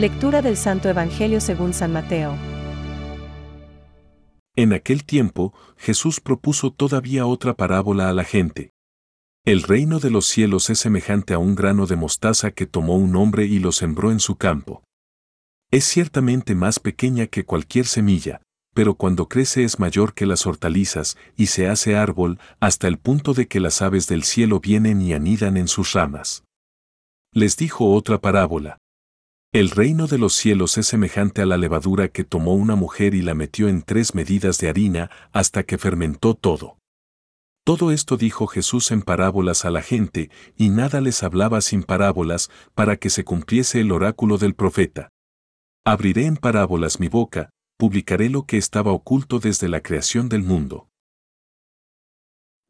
Lectura del Santo Evangelio según San Mateo. En aquel tiempo, Jesús propuso todavía otra parábola a la gente. El reino de los cielos es semejante a un grano de mostaza que tomó un hombre y lo sembró en su campo. Es ciertamente más pequeña que cualquier semilla, pero cuando crece es mayor que las hortalizas y se hace árbol hasta el punto de que las aves del cielo vienen y anidan en sus ramas. Les dijo otra parábola. El reino de los cielos es semejante a la levadura que tomó una mujer y la metió en tres medidas de harina hasta que fermentó todo. Todo esto dijo Jesús en parábolas a la gente, y nada les hablaba sin parábolas, para que se cumpliese el oráculo del profeta. Abriré en parábolas mi boca, publicaré lo que estaba oculto desde la creación del mundo.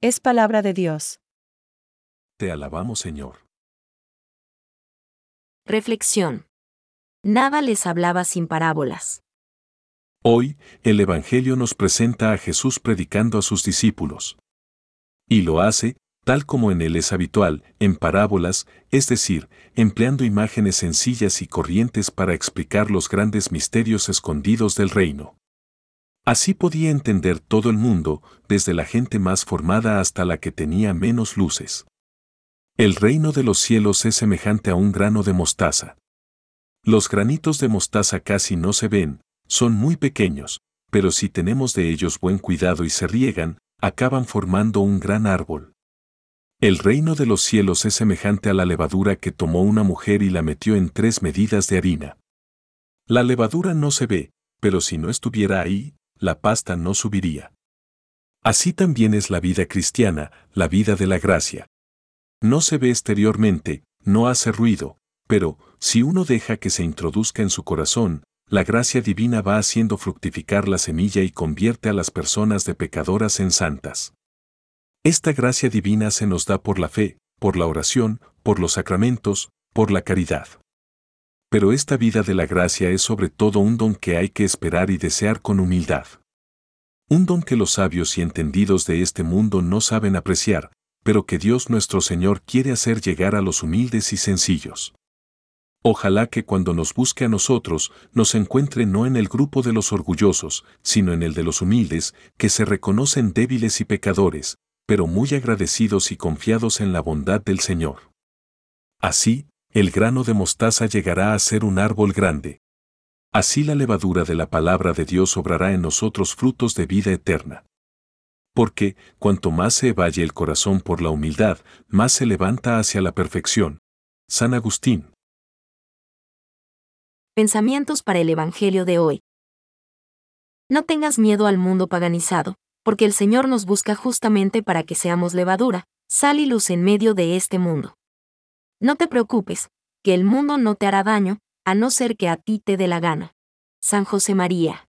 Es palabra de Dios. Te alabamos, Señor. Reflexión. Nada les hablaba sin parábolas. Hoy, el Evangelio nos presenta a Jesús predicando a sus discípulos. Y lo hace, tal como en él es habitual, en parábolas, es decir, empleando imágenes sencillas y corrientes para explicar los grandes misterios escondidos del reino. Así podía entender todo el mundo, desde la gente más formada hasta la que tenía menos luces. El reino de los cielos es semejante a un grano de mostaza. Los granitos de mostaza casi no se ven, son muy pequeños, pero si tenemos de ellos buen cuidado y se riegan, acaban formando un gran árbol. El reino de los cielos es semejante a la levadura que tomó una mujer y la metió en tres medidas de harina. La levadura no se ve, pero si no estuviera ahí, la pasta no subiría. Así también es la vida cristiana, la vida de la gracia. No se ve exteriormente, no hace ruido, pero, si uno deja que se introduzca en su corazón, la gracia divina va haciendo fructificar la semilla y convierte a las personas de pecadoras en santas. Esta gracia divina se nos da por la fe, por la oración, por los sacramentos, por la caridad. Pero esta vida de la gracia es sobre todo un don que hay que esperar y desear con humildad. Un don que los sabios y entendidos de este mundo no saben apreciar, pero que Dios nuestro Señor quiere hacer llegar a los humildes y sencillos. Ojalá que cuando nos busque a nosotros, nos encuentre no en el grupo de los orgullosos, sino en el de los humildes, que se reconocen débiles y pecadores, pero muy agradecidos y confiados en la bondad del Señor. Así, el grano de mostaza llegará a ser un árbol grande. Así la levadura de la palabra de Dios obrará en nosotros frutos de vida eterna. Porque, cuanto más se valle el corazón por la humildad, más se levanta hacia la perfección. San Agustín. Pensamientos para el Evangelio de hoy. No tengas miedo al mundo paganizado, porque el Señor nos busca justamente para que seamos levadura, sal y luz en medio de este mundo. No te preocupes, que el mundo no te hará daño, a no ser que a ti te dé la gana. San José María.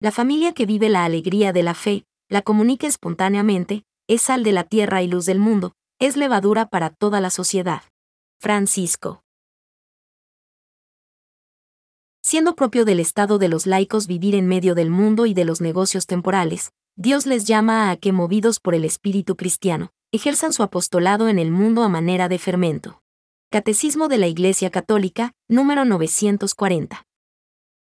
La familia que vive la alegría de la fe, la comunica espontáneamente, es sal de la tierra y luz del mundo, es levadura para toda la sociedad. Francisco. Siendo propio del estado de los laicos vivir en medio del mundo y de los negocios temporales, Dios les llama a que, movidos por el espíritu cristiano, ejerzan su apostolado en el mundo a manera de fermento. Catecismo de la Iglesia Católica, número 940.